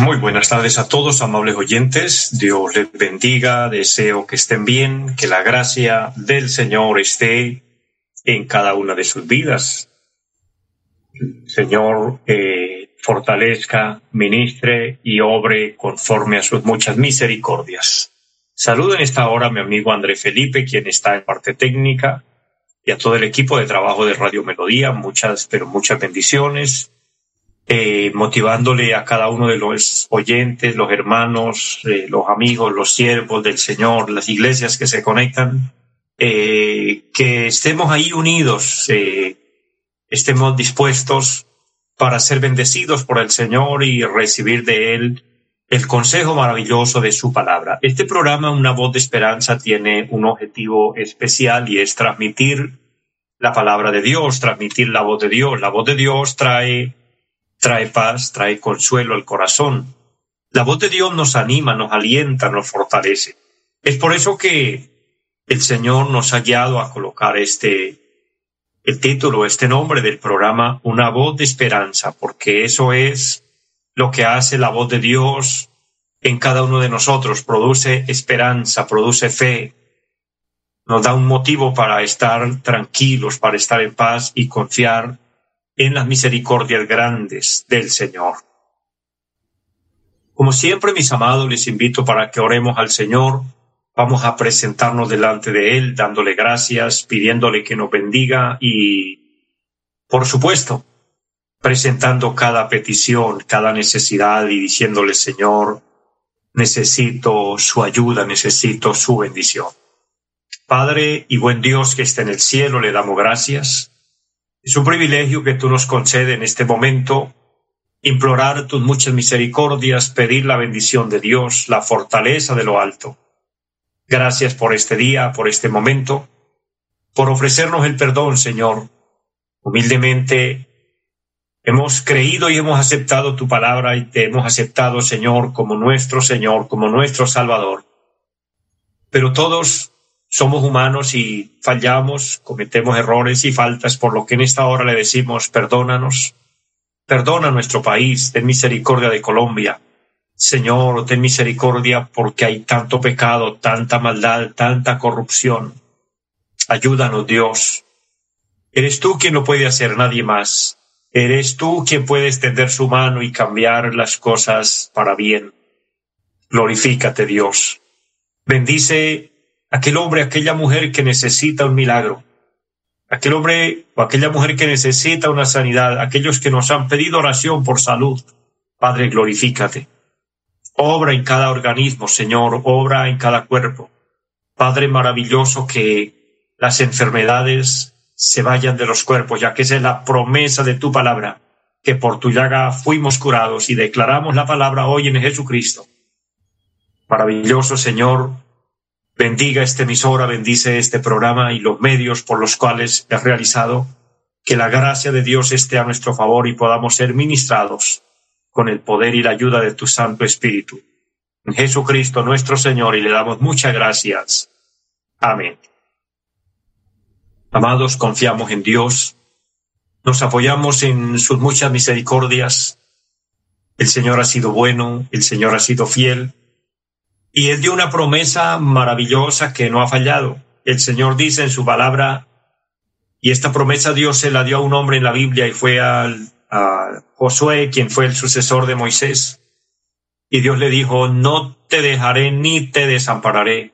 Muy buenas tardes a todos, amables oyentes. Dios les bendiga. Deseo que estén bien, que la gracia del Señor esté en cada una de sus vidas. Señor, eh, fortalezca, ministre y obre conforme a sus muchas misericordias. Saludo en esta hora a mi amigo André Felipe, quien está en parte técnica, y a todo el equipo de trabajo de Radio Melodía. Muchas, pero muchas bendiciones. Eh, motivándole a cada uno de los oyentes, los hermanos, eh, los amigos, los siervos del Señor, las iglesias que se conectan, eh, que estemos ahí unidos, estemos dispuestos para ser bendecidos por el Señor y recibir de Él el consejo maravilloso de su palabra. Este programa, Una voz de esperanza, tiene un objetivo especial y es transmitir la palabra de Dios, transmitir la voz de Dios. La voz de Dios trae, trae paz, trae consuelo al corazón. La voz de Dios nos anima, nos alienta, nos fortalece. Es por eso que el Señor nos ha guiado a colocar este, el título, este nombre del programa, Una voz de esperanza, porque eso es lo que hace la voz de Dios en cada uno de nosotros, produce esperanza, produce fe, nos da un motivo para estar tranquilos, para estar en paz y confiar en las misericordias grandes del Señor. Como siempre, mis amados, les invito para que oremos al Señor. Vamos a presentarnos delante de Él, dándole gracias, pidiéndole que nos bendiga y, por supuesto, presentando cada petición, cada necesidad y diciéndole, Señor, necesito su ayuda, necesito su bendición. Padre y buen Dios que está en el cielo, le damos gracias. Es un privilegio que tú nos concedes en este momento implorar tus muchas misericordias, pedir la bendición de Dios, la fortaleza de lo alto. Gracias por este día, por este momento, por ofrecernos el perdón, Señor. Humildemente Hemos creído y hemos aceptado tu palabra y te hemos aceptado, Señor, como nuestro Señor, como nuestro Salvador. Pero todos somos humanos y fallamos, cometemos errores y faltas, por lo que en esta hora le decimos, perdónanos, perdona nuestro país, ten misericordia de Colombia. Señor, ten misericordia porque hay tanto pecado, tanta maldad, tanta corrupción. Ayúdanos, Dios. Eres tú quien lo puede hacer, nadie más. Eres tú quien puede extender su mano y cambiar las cosas para bien. Glorifícate, Dios. Bendice aquel hombre, aquella mujer que necesita un milagro. Aquel hombre o aquella mujer que necesita una sanidad. Aquellos que nos han pedido oración por salud. Padre, glorifícate. Obra en cada organismo, Señor. Obra en cada cuerpo. Padre maravilloso que las enfermedades se vayan de los cuerpos, ya que esa es la promesa de tu palabra, que por tu llaga fuimos curados y declaramos la palabra hoy en Jesucristo. Maravilloso Señor, bendiga esta emisora, bendice este programa y los medios por los cuales he realizado, que la gracia de Dios esté a nuestro favor y podamos ser ministrados con el poder y la ayuda de tu Santo Espíritu. En Jesucristo nuestro Señor y le damos muchas gracias. Amén. Amados, confiamos en Dios, nos apoyamos en sus muchas misericordias. El Señor ha sido bueno, el Señor ha sido fiel, y Él dio una promesa maravillosa que no ha fallado. El Señor dice en su palabra, y esta promesa Dios se la dio a un hombre en la Biblia y fue al, a Josué, quien fue el sucesor de Moisés. Y Dios le dijo, no te dejaré ni te desampararé.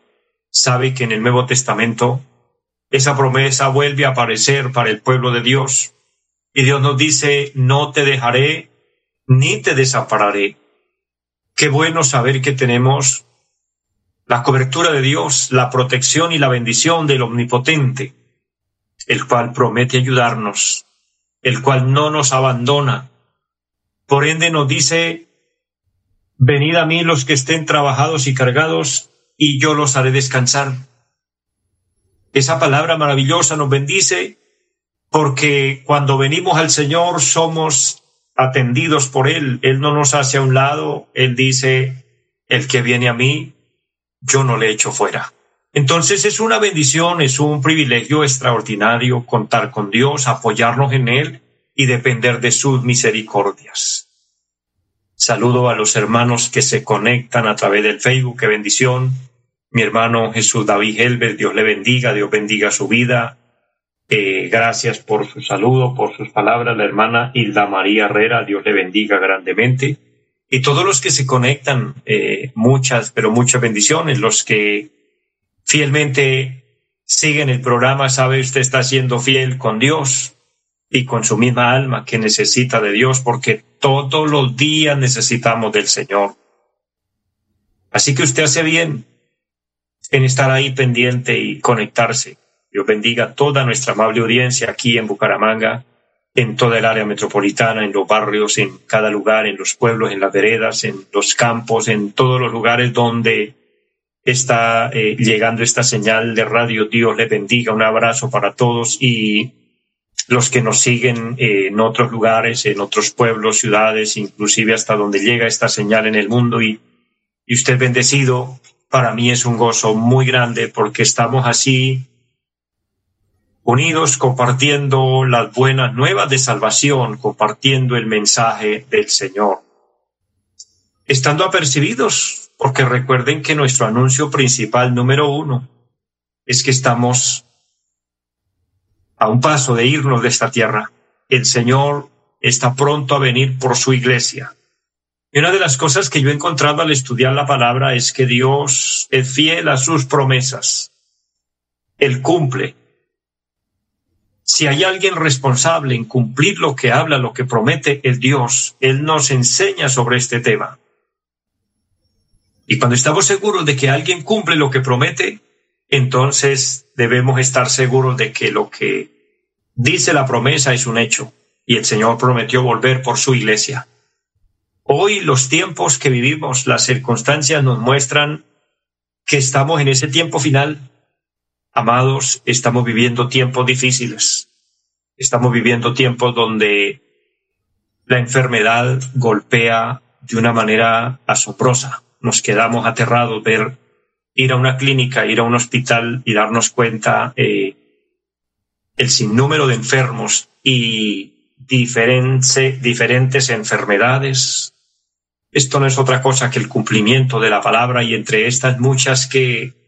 Sabe que en el Nuevo Testamento esa promesa vuelve a aparecer para el pueblo de Dios. Y Dios nos dice, no te dejaré ni te desampararé. Qué bueno saber que tenemos la cobertura de Dios, la protección y la bendición del Omnipotente, el cual promete ayudarnos, el cual no nos abandona, Por ende nos dice, venid a mí los que estén trabajados y cargados, y yo los haré descansar. Esa palabra maravillosa nos bendice porque cuando venimos al Señor somos atendidos por Él. Él no nos hace a un lado, Él dice, el que viene a mí, yo no le echo fuera. Entonces es una bendición, es un privilegio extraordinario contar con Dios, apoyarnos en Él y depender de sus misericordias. Saludo a los hermanos que se conectan a través del Facebook, qué bendición. Mi hermano Jesús David Helber, Dios le bendiga, Dios bendiga su vida. Eh, gracias por su saludo, por sus palabras. La hermana Hilda María Herrera, Dios le bendiga grandemente. Y todos los que se conectan, eh, muchas, pero muchas bendiciones. Los que fielmente siguen el programa, sabe usted está siendo fiel con Dios y con su misma alma que necesita de Dios, porque todos los días necesitamos del Señor. Así que usted hace bien en estar ahí pendiente y conectarse. Dios bendiga toda nuestra amable audiencia aquí en Bucaramanga, en toda el área metropolitana, en los barrios, en cada lugar, en los pueblos, en las veredas, en los campos, en todos los lugares donde está eh, llegando esta señal de radio. Dios le bendiga. Un abrazo para todos y los que nos siguen eh, en otros lugares, en otros pueblos, ciudades, inclusive hasta donde llega esta señal en el mundo. Y, y usted bendecido, para mí es un gozo muy grande porque estamos así unidos compartiendo las buenas nuevas de salvación, compartiendo el mensaje del Señor. Estando apercibidos porque recuerden que nuestro anuncio principal número uno es que estamos a un paso de irnos de esta tierra. El Señor está pronto a venir por su iglesia. Y una de las cosas que yo he encontrado al estudiar la palabra es que Dios es fiel a sus promesas. Él cumple. Si hay alguien responsable en cumplir lo que habla, lo que promete, el Dios. Él nos enseña sobre este tema. Y cuando estamos seguros de que alguien cumple lo que promete, entonces debemos estar seguros de que lo que dice la promesa es un hecho y el Señor prometió volver por su iglesia. Hoy los tiempos que vivimos, las circunstancias nos muestran que estamos en ese tiempo final. Amados, estamos viviendo tiempos difíciles. Estamos viviendo tiempos donde la enfermedad golpea de una manera asombrosa nos quedamos aterrados ver ir a una clínica, ir a un hospital y darnos cuenta eh, el sinnúmero de enfermos y diferentes enfermedades. Esto no es otra cosa que el cumplimiento de la palabra y entre estas muchas que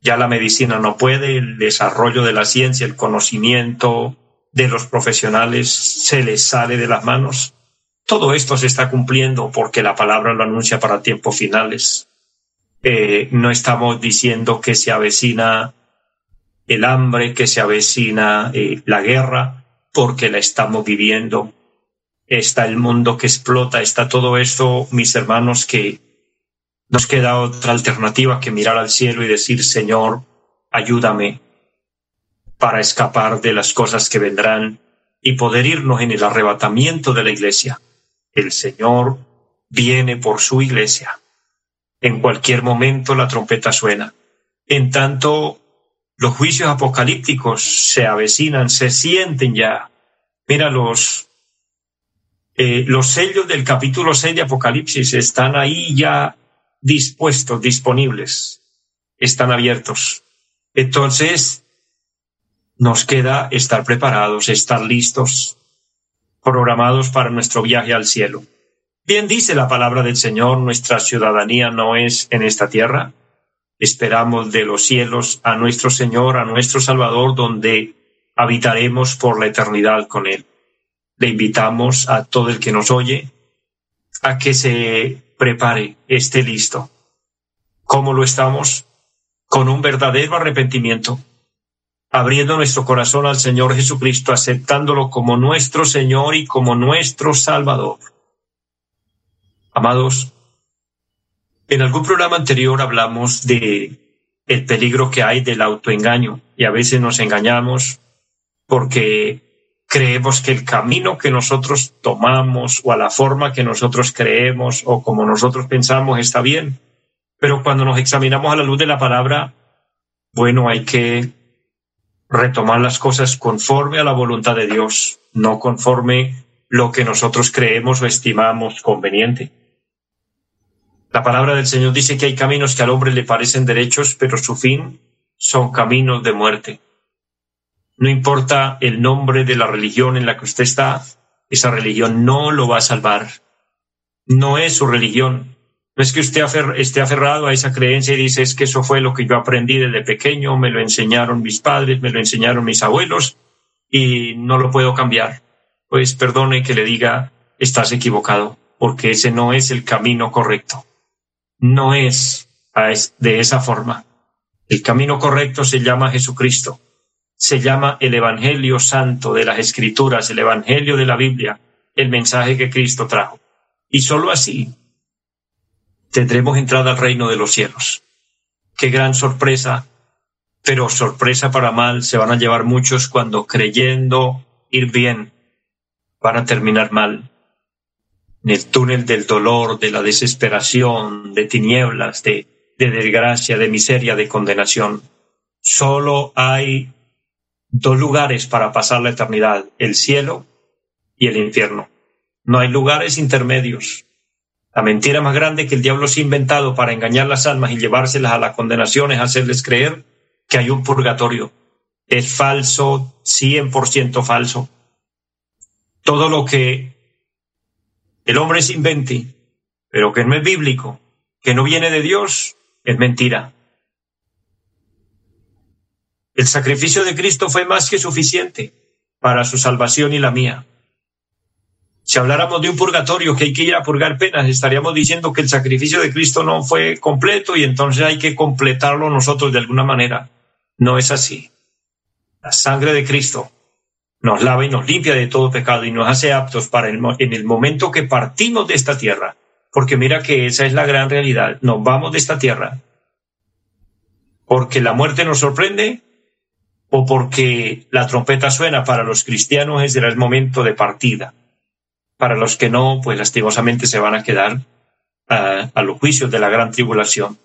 ya la medicina no puede, el desarrollo de la ciencia, el conocimiento de los profesionales se les sale de las manos. Todo esto se está cumpliendo porque la palabra lo anuncia para tiempos finales. Eh, no estamos diciendo que se avecina el hambre, que se avecina eh, la guerra, porque la estamos viviendo. Está el mundo que explota, está todo esto, mis hermanos, que nos queda otra alternativa que mirar al cielo y decir, Señor, ayúdame para escapar de las cosas que vendrán y poder irnos en el arrebatamiento de la iglesia. El Señor viene por su iglesia. En cualquier momento la trompeta suena. En tanto, los juicios apocalípticos se avecinan, se sienten ya. Mira, los, eh, los sellos del capítulo 6 de Apocalipsis están ahí ya dispuestos, disponibles, están abiertos. Entonces, nos queda estar preparados, estar listos, programados para nuestro viaje al cielo. Bien dice la palabra del Señor, nuestra ciudadanía no es en esta tierra. Esperamos de los cielos a nuestro Señor, a nuestro Salvador, donde habitaremos por la eternidad con Él. Le invitamos a todo el que nos oye a que se prepare, esté listo. ¿Cómo lo estamos? Con un verdadero arrepentimiento, abriendo nuestro corazón al Señor Jesucristo, aceptándolo como nuestro Señor y como nuestro Salvador. Amados, en algún programa anterior hablamos de el peligro que hay del autoengaño y a veces nos engañamos porque creemos que el camino que nosotros tomamos o a la forma que nosotros creemos o como nosotros pensamos está bien. Pero cuando nos examinamos a la luz de la palabra, bueno, hay que retomar las cosas conforme a la voluntad de Dios, no conforme lo que nosotros creemos o estimamos conveniente. La palabra del Señor dice que hay caminos que al hombre le parecen derechos, pero su fin son caminos de muerte. No importa el nombre de la religión en la que usted está, esa religión no lo va a salvar. No es su religión. No es que usted esté aferrado a esa creencia y dice es que eso fue lo que yo aprendí desde pequeño, me lo enseñaron mis padres, me lo enseñaron mis abuelos y no lo puedo cambiar. Pues perdone que le diga, estás equivocado, porque ese no es el camino correcto. No es de esa forma. El camino correcto se llama Jesucristo se llama el Evangelio Santo de las Escrituras, el Evangelio de la Biblia, el mensaje que Cristo trajo. Y sólo así tendremos entrada al reino de los cielos. Qué gran sorpresa, pero sorpresa para mal se van a llevar muchos cuando creyendo ir bien van a terminar mal. En el túnel del dolor, de la desesperación, de tinieblas, de, de desgracia, de miseria, de condenación. Solo hay dos lugares para pasar la eternidad, el cielo y el infierno. No hay lugares intermedios. La mentira más grande que el diablo se ha inventado para engañar las almas y llevárselas a la condenación es hacerles creer que hay un purgatorio. Es falso, 100% falso. Todo lo que el hombre se invente, pero que no es bíblico, que no viene de Dios, es mentira. El sacrificio de Cristo fue más que suficiente para su salvación y la mía. Si habláramos de un purgatorio que hay que ir a purgar penas, estaríamos diciendo que el sacrificio de Cristo no fue completo y entonces hay que completarlo nosotros de alguna manera. No es así. La sangre de Cristo nos lava y nos limpia de todo pecado y nos hace aptos para el, en el momento que partimos de esta tierra. Porque mira que esa es la gran realidad. Nos vamos de esta tierra. Porque la muerte nos sorprende o porque la trompeta suena para los cristianos es el momento de partida. Para los que no, pues lastimosamente se van a quedar a los juicios de la gran tribulación.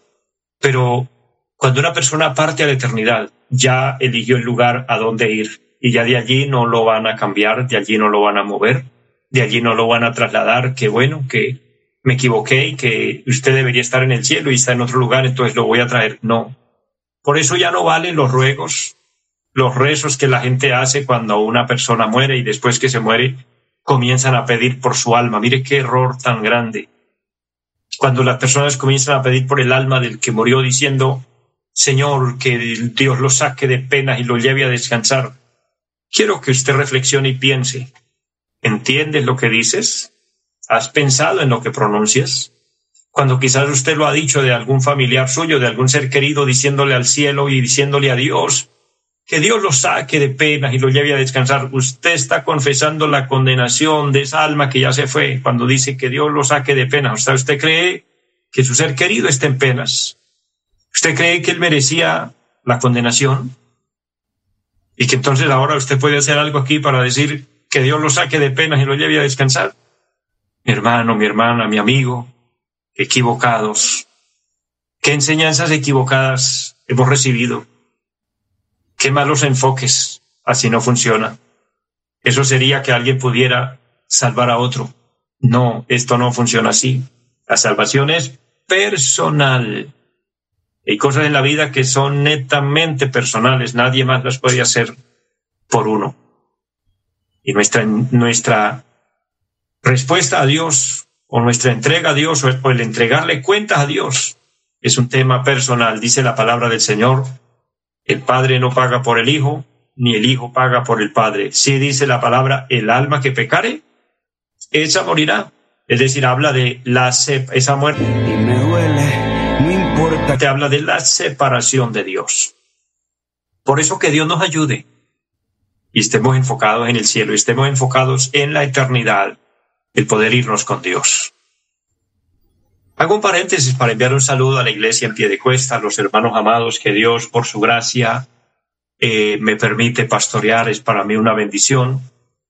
Pero cuando una persona parte a la eternidad, ya eligió el lugar a donde ir y ya de allí no lo van a cambiar, de allí no lo van a mover, de allí no lo van a trasladar, que bueno, que me equivoqué y que usted debería estar en el cielo y está en otro lugar, entonces lo voy a traer. No. Por eso ya no valen los ruegos, los rezos que la gente hace cuando una persona muere y después que se muere comienzan a pedir por su alma. Mire qué error tan grande. Cuando las personas comienzan a pedir por el alma del que murió diciendo, Señor, que Dios lo saque de penas y lo lleve a descansar. Quiero que usted reflexione y piense. ¿Entiendes lo que dices? ¿Has pensado en lo que pronuncias? Cuando quizás usted lo ha dicho de algún familiar suyo, de algún ser querido, diciéndole al cielo y diciéndole a Dios, que Dios lo saque de penas y lo lleve a descansar. Usted está confesando la condenación de esa alma que ya se fue cuando dice que Dios lo saque de penas. ¿Usted, usted cree que su ser querido está en penas? ¿Usted cree que él merecía la condenación? Y que entonces ahora usted puede hacer algo aquí para decir que Dios lo saque de penas y lo lleve a descansar. Mi hermano, mi hermana, mi amigo, equivocados. ¿Qué enseñanzas equivocadas hemos recibido? Qué malos enfoques, así no funciona. Eso sería que alguien pudiera salvar a otro. No, esto no funciona así. La salvación es personal. Hay cosas en la vida que son netamente personales, nadie más las puede hacer por uno. Y nuestra, nuestra respuesta a Dios o nuestra entrega a Dios o el entregarle cuentas a Dios es un tema personal, dice la palabra del Señor el Padre no paga por el Hijo, ni el Hijo paga por el Padre. Si dice la palabra, el alma que pecare, esa morirá. Es decir, habla de la esa muerte. Y me duele, no importa. Te habla de la separación de Dios. Por eso que Dios nos ayude y estemos enfocados en el cielo, estemos enfocados en la eternidad, el poder irnos con Dios. Hago un paréntesis para enviar un saludo a la iglesia en pie de cuesta, a los hermanos amados que Dios, por su gracia, eh, me permite pastorear. Es para mí una bendición.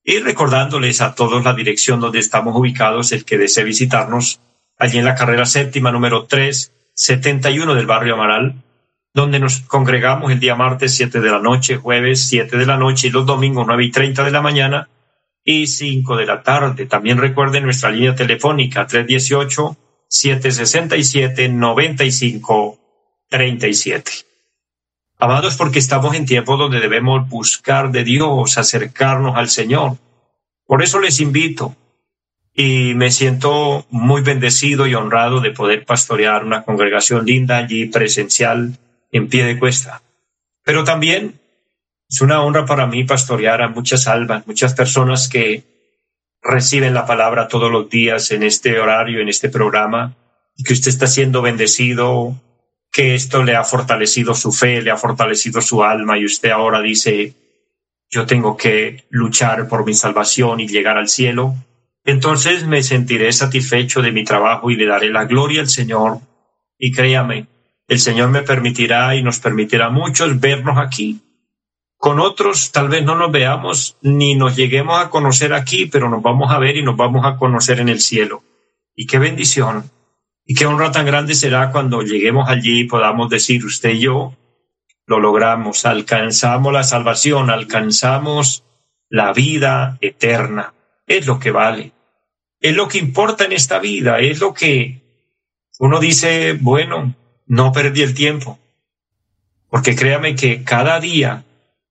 Y recordándoles a todos la dirección donde estamos ubicados, el que desee visitarnos, allí en la carrera séptima número 371 del barrio Amaral, donde nos congregamos el día martes 7 de la noche, jueves 7 de la noche y los domingos 9 y 30 de la mañana y 5 de la tarde. También recuerden nuestra línea telefónica 318-767-9537. Amados, porque estamos en tiempo donde debemos buscar de Dios, acercarnos al Señor. Por eso les invito y me siento muy bendecido y honrado de poder pastorear una congregación linda allí presencial en pie de cuesta. Pero también es una honra para mí pastorear a muchas almas, muchas personas que reciben la palabra todos los días en este horario, en este programa, y que usted está siendo bendecido, que esto le ha fortalecido su fe, le ha fortalecido su alma, y usted ahora dice, yo tengo que luchar por mi salvación y llegar al cielo. Entonces me sentiré satisfecho de mi trabajo y le daré la gloria al Señor. Y créame, el Señor me permitirá y nos permitirá muchos vernos aquí. Con otros tal vez no nos veamos ni nos lleguemos a conocer aquí, pero nos vamos a ver y nos vamos a conocer en el cielo. Y qué bendición. Y qué honra tan grande será cuando lleguemos allí y podamos decir usted y yo, lo logramos, alcanzamos la salvación, alcanzamos la vida eterna. Es lo que vale. Es lo que importa en esta vida, es lo que uno dice, bueno, no perdí el tiempo. Porque créame que cada día,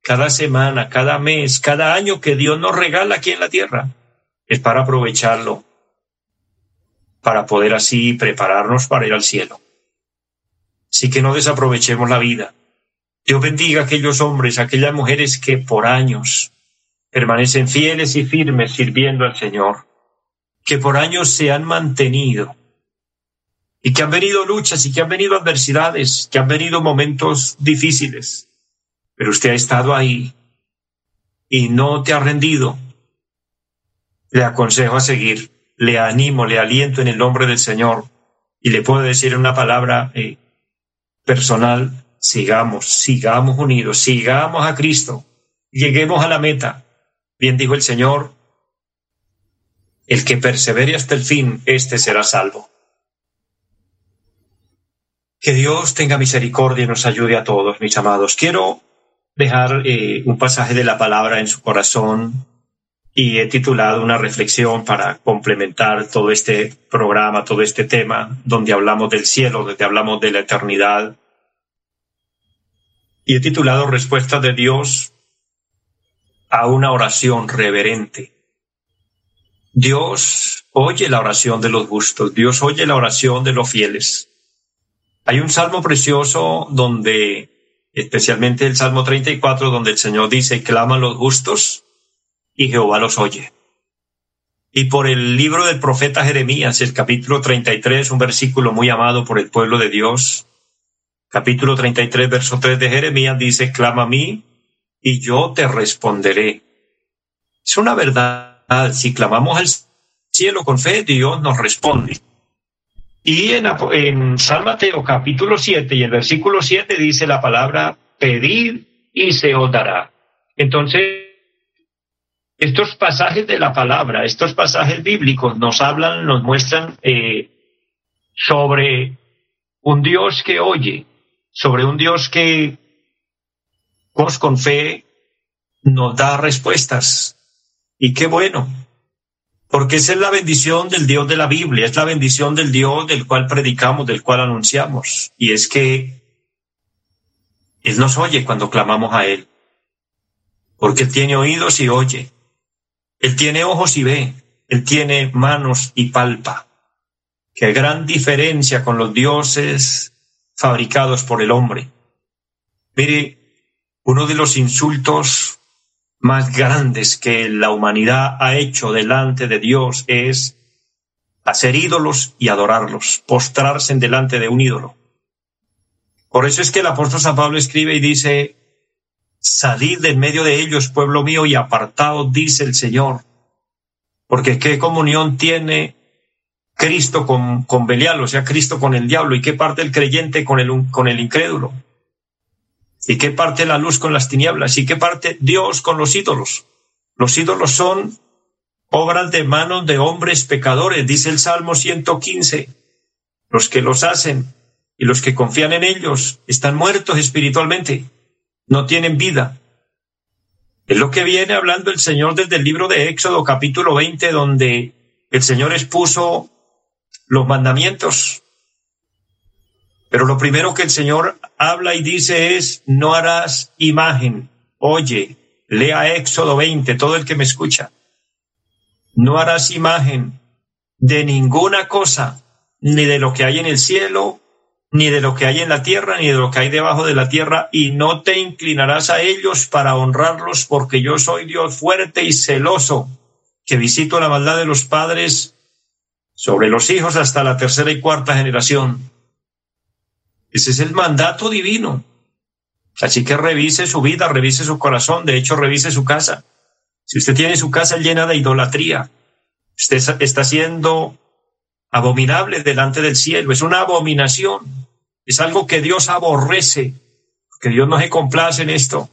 cada semana, cada mes, cada año que Dios nos regala aquí en la tierra, es para aprovecharlo, para poder así prepararnos para ir al cielo. Así que no desaprovechemos la vida. Dios bendiga a aquellos hombres, aquellas mujeres que por años permanecen fieles y firmes sirviendo al Señor, que por años se han mantenido y que han venido luchas y que han venido adversidades, que han venido momentos difíciles, pero usted ha estado ahí y no te ha rendido. Le aconsejo a seguir, le animo, le aliento en el nombre del Señor y le puedo decir una palabra eh, personal, sigamos, sigamos unidos, sigamos a Cristo, lleguemos a la meta. Bien dijo el Señor, el que persevere hasta el fin, éste será salvo. Que Dios tenga misericordia y nos ayude a todos, mis amados. Quiero dejar eh, un pasaje de la palabra en su corazón y he titulado una reflexión para complementar todo este programa, todo este tema, donde hablamos del cielo, donde hablamos de la eternidad. Y he titulado Respuesta de Dios a una oración reverente. Dios oye la oración de los justos, Dios oye la oración de los fieles. Hay un salmo precioso donde, especialmente el Salmo 34, donde el Señor dice, claman los justos y Jehová los oye. Y por el libro del profeta Jeremías, el capítulo 33, un versículo muy amado por el pueblo de Dios, capítulo 33, verso 3 de Jeremías, dice, clama a mí y yo te responderé. Es una verdad, si clamamos al cielo con fe, Dios nos responde. Y en, en capítulo 7 y el versículo 7 dice la palabra pedir y se os dará. Entonces, estos pasajes de la palabra, estos pasajes bíblicos nos hablan, nos muestran eh, sobre un Dios que oye, sobre un Dios que con fe nos da respuestas. Y qué bueno, porque esa es la bendición del Dios de la Biblia, es la bendición del Dios del cual predicamos, del cual anunciamos. Y es que Él nos oye cuando clamamos a Él, porque Él tiene oídos y oye, Él tiene ojos y ve, Él tiene manos y palpa. Qué gran diferencia con los dioses fabricados por el hombre. Mire, uno de los insultos más grandes que la humanidad ha hecho delante de Dios es hacer ídolos y adorarlos, postrarse en delante de un ídolo. Por eso es que el apóstol San Pablo escribe y dice, salid de en medio de ellos, pueblo mío, y apartaos, dice el Señor. Porque qué comunión tiene Cristo con, con Belial, o sea, Cristo con el diablo, y qué parte el creyente con el, con el incrédulo. ¿Y qué parte la luz con las tinieblas? ¿Y qué parte Dios con los ídolos? Los ídolos son obras de manos de hombres pecadores, dice el Salmo 115. Los que los hacen y los que confían en ellos están muertos espiritualmente, no tienen vida. Es lo que viene hablando el Señor desde el libro de Éxodo capítulo 20, donde el Señor expuso los mandamientos. Pero lo primero que el Señor habla y dice es, no harás imagen. Oye, lea Éxodo 20, todo el que me escucha. No harás imagen de ninguna cosa, ni de lo que hay en el cielo, ni de lo que hay en la tierra, ni de lo que hay debajo de la tierra, y no te inclinarás a ellos para honrarlos, porque yo soy Dios fuerte y celoso, que visito la maldad de los padres sobre los hijos hasta la tercera y cuarta generación. Ese es el mandato divino. Así que revise su vida, revise su corazón, de hecho revise su casa. Si usted tiene su casa llena de idolatría, usted está siendo abominable delante del cielo, es una abominación. Es algo que Dios aborrece, que Dios no se complace en esto.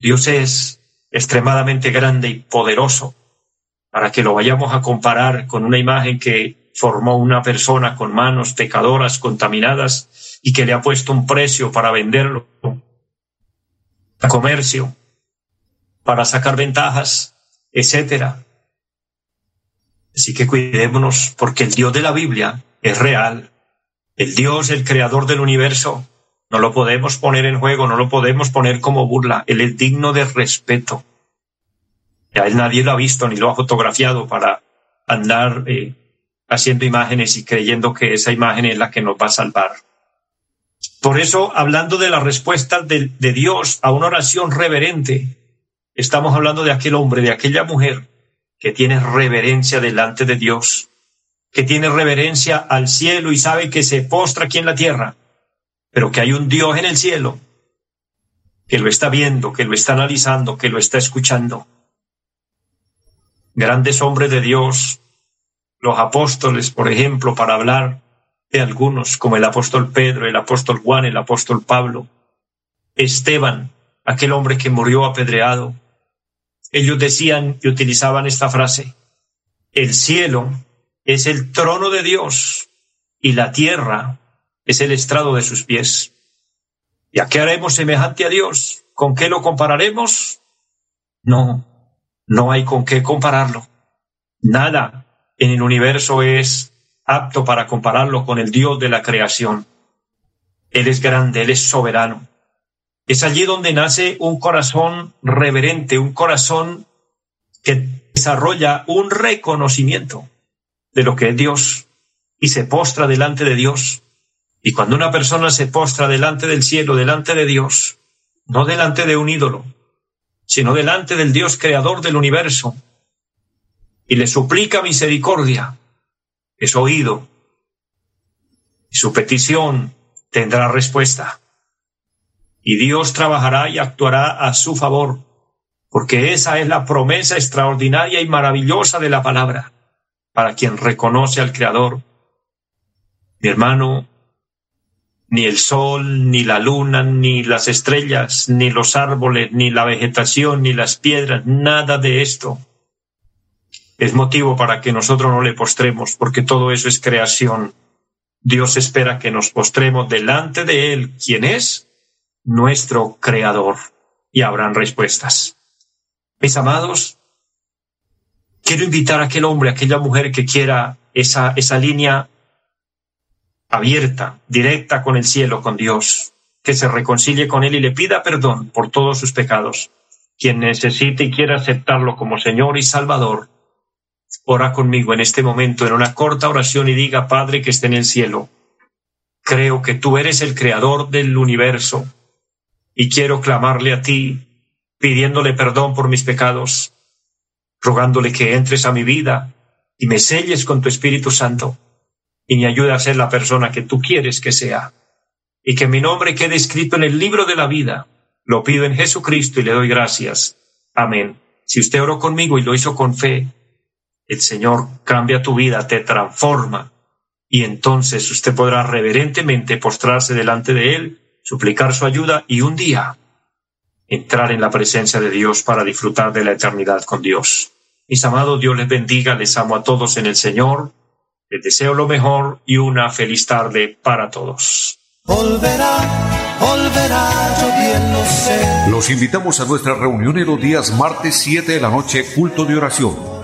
Dios es extremadamente grande y poderoso para que lo vayamos a comparar con una imagen que formó una persona con manos pecadoras, contaminadas, y que le ha puesto un precio para venderlo a comercio, para sacar ventajas, etcétera. Así que cuidémonos porque el Dios de la Biblia es real el Dios, el creador del universo, no lo podemos poner en juego, no lo podemos poner como burla. Él es digno de respeto. A él nadie lo ha visto ni lo ha fotografiado para andar eh, haciendo imágenes y creyendo que esa imagen es la que nos va a salvar. Por eso, hablando de la respuesta de, de Dios a una oración reverente, estamos hablando de aquel hombre, de aquella mujer que tiene reverencia delante de Dios que tiene reverencia al cielo y sabe que se postra aquí en la tierra, pero que hay un Dios en el cielo que lo está viendo, que lo está analizando, que lo está escuchando. Grandes hombres de Dios, los apóstoles, por ejemplo, para hablar de algunos, como el apóstol Pedro, el apóstol Juan, el apóstol Pablo, Esteban, aquel hombre que murió apedreado. Ellos decían y utilizaban esta frase, el cielo es el trono de Dios y la tierra es el estrado de sus pies. ¿Y a qué haremos semejante a Dios? ¿Con qué lo compararemos? No, no hay con qué compararlo. Nada en el universo es apto para compararlo con el Dios de la creación. Él es grande, Él es soberano. Es allí donde nace un corazón reverente, un corazón que desarrolla un reconocimiento de lo que es Dios y se postra delante de Dios. Y cuando una persona se postra delante del cielo, delante de Dios, no delante de un ídolo, sino delante del Dios creador del universo, y le suplica misericordia, es oído, y su petición tendrá respuesta. Y Dios trabajará y actuará a su favor, porque esa es la promesa extraordinaria y maravillosa de la palabra para quien reconoce al Creador. Mi hermano, ni el sol, ni la luna, ni las estrellas, ni los árboles, ni la vegetación, ni las piedras, nada de esto es motivo para que nosotros no le postremos, porque todo eso es creación. Dios espera que nos postremos delante de Él, quien es nuestro Creador, y habrán respuestas. Mis amados, quiero invitar a aquel hombre, a aquella mujer que quiera esa, esa línea abierta, directa con el cielo, con Dios, que se reconcilie con Él y le pida perdón por todos sus pecados. Quien necesite y quiera aceptarlo como Señor y Salvador, ora conmigo en este momento en una corta oración y diga, Padre que esté en el cielo, creo que tú eres el creador del universo y quiero clamarle a ti, pidiéndole perdón por mis pecados rogándole que entres a mi vida y me selles con tu Espíritu Santo y me ayude a ser la persona que tú quieres que sea y que mi nombre quede escrito en el libro de la vida. Lo pido en Jesucristo y le doy gracias. Amén. Si usted oró conmigo y lo hizo con fe, el Señor cambia tu vida, te transforma y entonces usted podrá reverentemente postrarse delante de Él, suplicar su ayuda y un día entrar en la presencia de Dios para disfrutar de la eternidad con Dios. Mis amados, Dios les bendiga, les amo a todos en el Señor, les deseo lo mejor y una feliz tarde para todos. Los invitamos a nuestra reunión en los días martes 7 de la noche, culto de oración